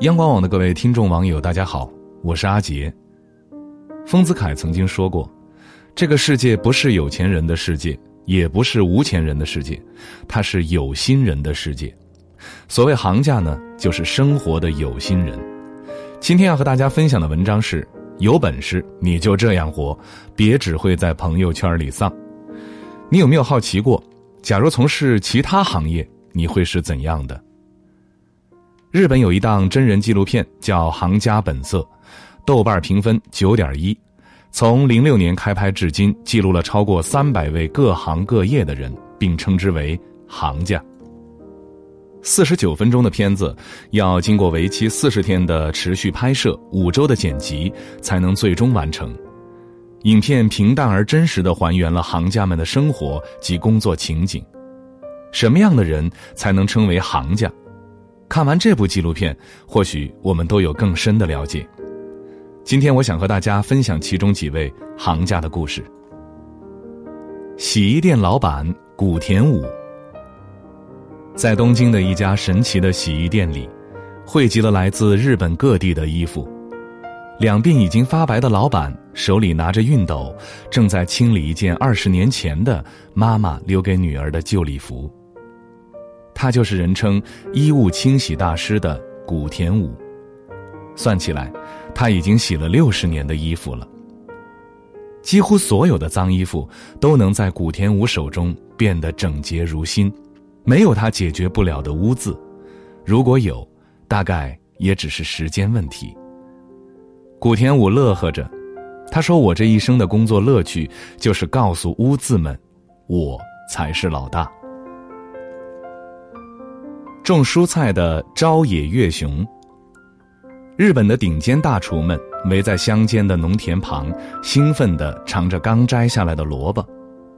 央广网的各位听众网友，大家好，我是阿杰。丰子恺曾经说过：“这个世界不是有钱人的世界，也不是无钱人的世界，它是有心人的世界。所谓行家呢，就是生活的有心人。”今天要和大家分享的文章是：有本事你就这样活，别只会在朋友圈里丧。你有没有好奇过，假如从事其他行业，你会是怎样的？日本有一档真人纪录片叫《行家本色》，豆瓣评分九点一，从零六年开拍至今，记录了超过三百位各行各业的人，并称之为行家。四十九分钟的片子，要经过为期四十天的持续拍摄、五周的剪辑，才能最终完成。影片平淡而真实的还原了行家们的生活及工作情景。什么样的人才能称为行家？看完这部纪录片，或许我们都有更深的了解。今天我想和大家分享其中几位行家的故事。洗衣店老板古田武，在东京的一家神奇的洗衣店里，汇集了来自日本各地的衣服。两鬓已经发白的老板手里拿着熨斗，正在清理一件二十年前的妈妈留给女儿的旧礼服。他就是人称“衣物清洗大师”的古田武。算起来，他已经洗了六十年的衣服了。几乎所有的脏衣服都能在古田武手中变得整洁如新，没有他解决不了的污渍。如果有，大概也只是时间问题。古田武乐呵着，他说：“我这一生的工作乐趣，就是告诉污渍们，我才是老大。”种蔬菜的朝野月雄。日本的顶尖大厨们围在乡间的农田旁，兴奋地尝着刚摘下来的萝卜，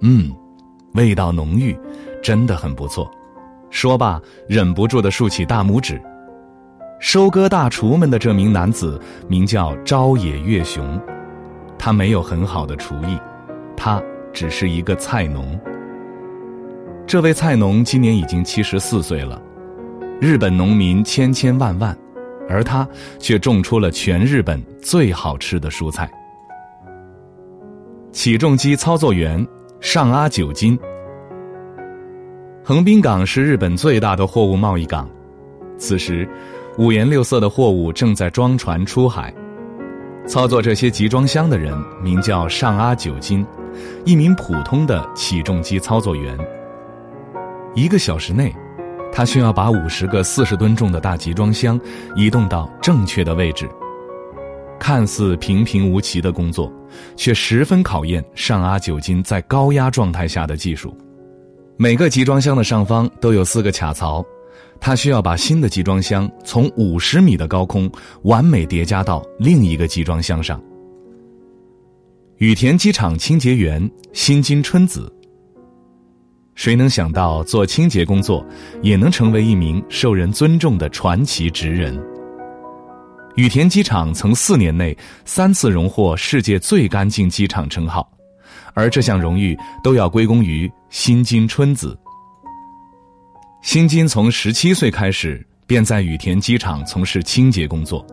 嗯，味道浓郁，真的很不错。说罢，忍不住地竖起大拇指。收割大厨们的这名男子名叫朝野月雄，他没有很好的厨艺，他只是一个菜农。这位菜农今年已经七十四岁了。日本农民千千万万，而他却种出了全日本最好吃的蔬菜。起重机操作员上阿九金。横滨港是日本最大的货物贸易港，此时，五颜六色的货物正在装船出海。操作这些集装箱的人名叫上阿九金，一名普通的起重机操作员。一个小时内。他需要把五十个四十吨重的大集装箱移动到正确的位置。看似平平无奇的工作，却十分考验上阿九金在高压状态下的技术。每个集装箱的上方都有四个卡槽，他需要把新的集装箱从五十米的高空完美叠加到另一个集装箱上。羽田机场清洁员新津春子。谁能想到做清洁工作也能成为一名受人尊重的传奇职人？羽田机场曾四年内三次荣获世界最干净机场称号，而这项荣誉都要归功于新津春子。新津从十七岁开始便在羽田机场从事清洁工作，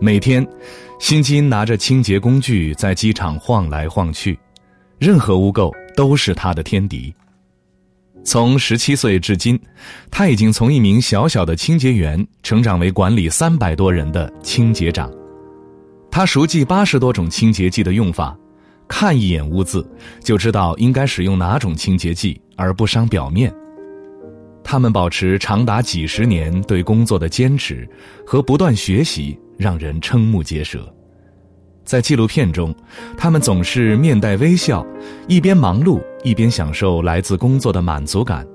每天，新津拿着清洁工具在机场晃来晃去，任何污垢都是他的天敌。从十七岁至今，他已经从一名小小的清洁员成长为管理三百多人的清洁长。他熟记八十多种清洁剂的用法，看一眼污渍就知道应该使用哪种清洁剂而不伤表面。他们保持长达几十年对工作的坚持和不断学习，让人瞠目结舌。在纪录片中，他们总是面带微笑，一边忙碌一边享受来自工作的满足感。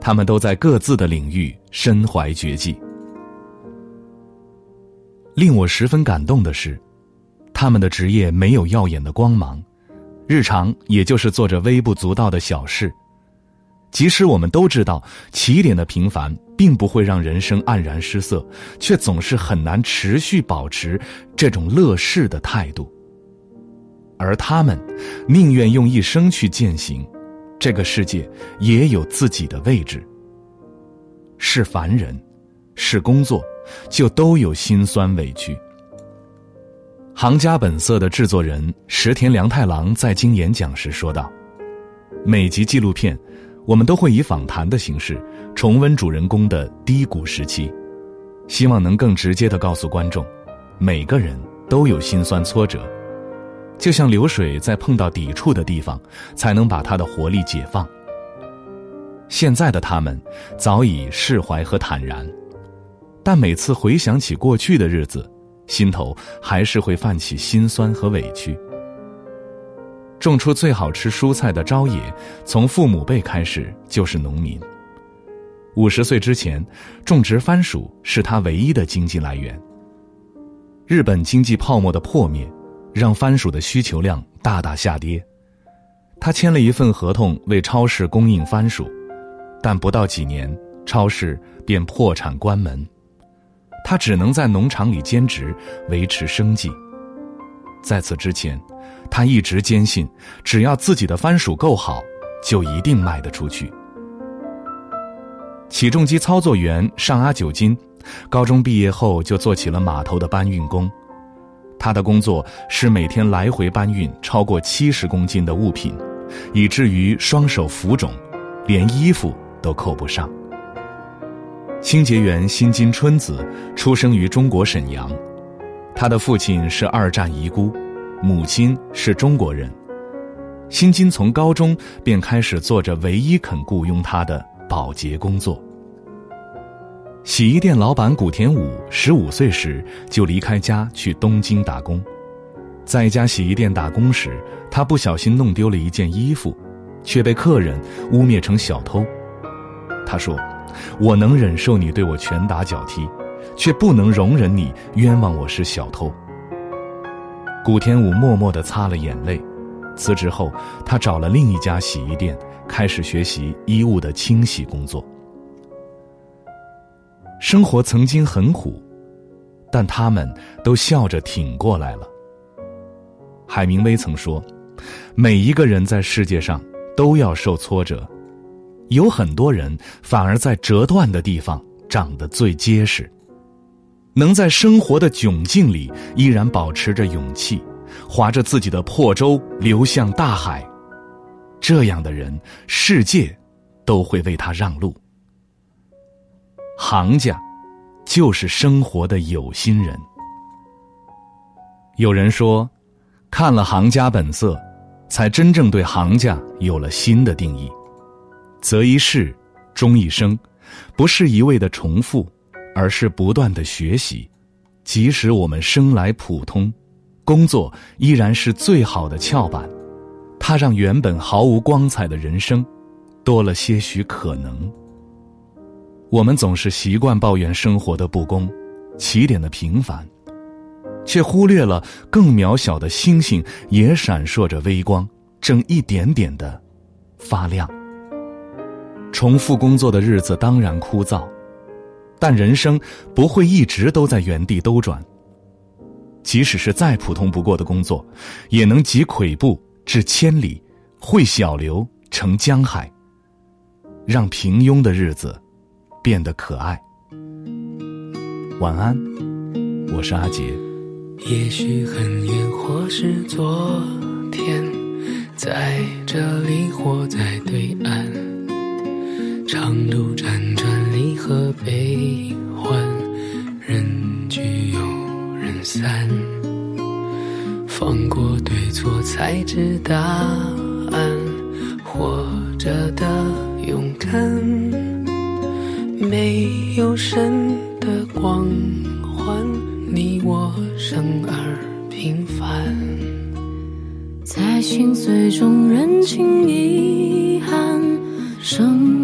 他们都在各自的领域身怀绝技。令我十分感动的是，他们的职业没有耀眼的光芒，日常也就是做着微不足道的小事。即使我们都知道起点的平凡并不会让人生黯然失色，却总是很难持续保持这种乐视的态度。而他们宁愿用一生去践行，这个世界也有自己的位置。是凡人，是工作，就都有辛酸委屈。《行家本色》的制作人石田良太郎在经演讲时说道：“每集纪录片，我们都会以访谈的形式重温主人公的低谷时期，希望能更直接的告诉观众，每个人都有心酸挫折，就像流水在碰到抵触的地方，才能把它的活力解放。”现在的他们早已释怀和坦然，但每次回想起过去的日子，心头还是会泛起心酸和委屈。种出最好吃蔬菜的朝野，从父母辈开始就是农民。五十岁之前，种植番薯是他唯一的经济来源。日本经济泡沫的破灭，让番薯的需求量大大下跌。他签了一份合同，为超市供应番薯。但不到几年，超市便破产关门，他只能在农场里兼职维持生计。在此之前，他一直坚信，只要自己的番薯够好，就一定卖得出去。起重机操作员上阿九金，高中毕业后就做起了码头的搬运工，他的工作是每天来回搬运超过七十公斤的物品，以至于双手浮肿，连衣服。都扣不上。清洁员新金春子出生于中国沈阳，他的父亲是二战遗孤，母亲是中国人。新金从高中便开始做着唯一肯雇佣他的保洁工作。洗衣店老板古田武十五岁时就离开家去东京打工，在一家洗衣店打工时，他不小心弄丢了一件衣服，却被客人污蔑成小偷。他说：“我能忍受你对我拳打脚踢，却不能容忍你冤枉我是小偷。”古天武默默地擦了眼泪，辞职后，他找了另一家洗衣店，开始学习衣物的清洗工作。生活曾经很苦，但他们都笑着挺过来了。海明威曾说：“每一个人在世界上都要受挫折。”有很多人反而在折断的地方长得最结实，能在生活的窘境里依然保持着勇气，划着自己的破舟流向大海。这样的人，世界都会为他让路。行家，就是生活的有心人。有人说，看了《行家本色》，才真正对行家有了新的定义。择一事，终一生，不是一味的重复，而是不断的学习。即使我们生来普通，工作依然是最好的翘板，它让原本毫无光彩的人生，多了些许可能。我们总是习惯抱怨生活的不公，起点的平凡，却忽略了更渺小的星星也闪烁着微光，正一点点的发亮。重复工作的日子当然枯燥，但人生不会一直都在原地兜转。即使是再普通不过的工作，也能集跬步至千里，汇小流成江海，让平庸的日子变得可爱。晚安，我是阿杰。也许很远，或是昨天，在这里或在对岸。长途辗转，和悲欢，人聚又人散。放过对错，才知答案。活着的勇敢，没有神的光环，你我生而平凡，在心碎中认清遗憾，生。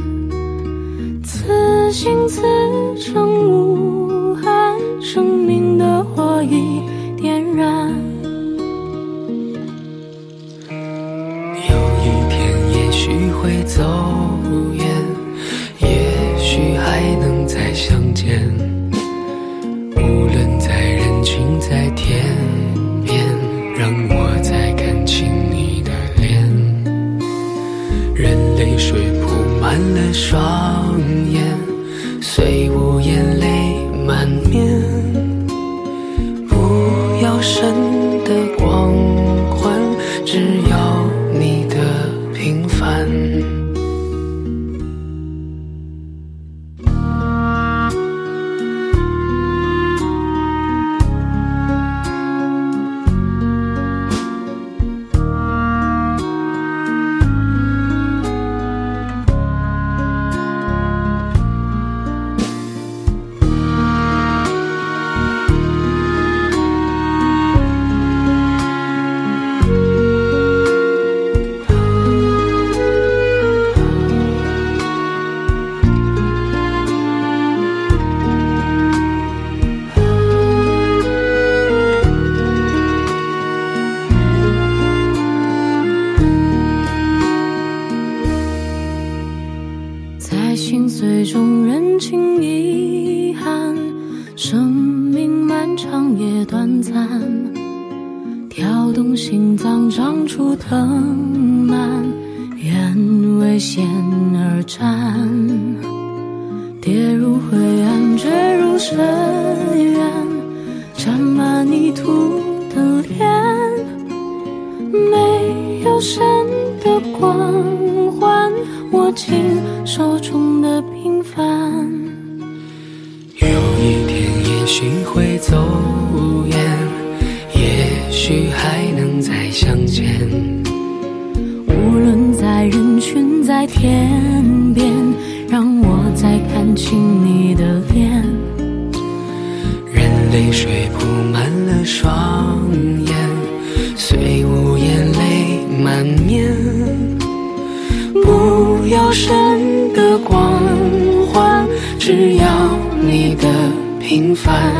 此心此生无憾，生命的火已点燃。有一天也许会走远，也许还能再相见。无论在人群在天边，让我再看清你的脸。任泪水铺满了双而战，跌入灰暗，坠入深渊，沾满泥土的脸，没有神的光环，握紧手中的平凡。有一天也许会走远，也许还能再相见。无论在人群在天，再看清你的脸。任泪水铺满了双眼，虽无言泪满面。不要神的光环，只要你的平凡。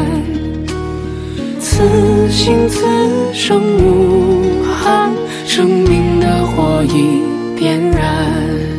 此心此生无憾，生命的火已点燃。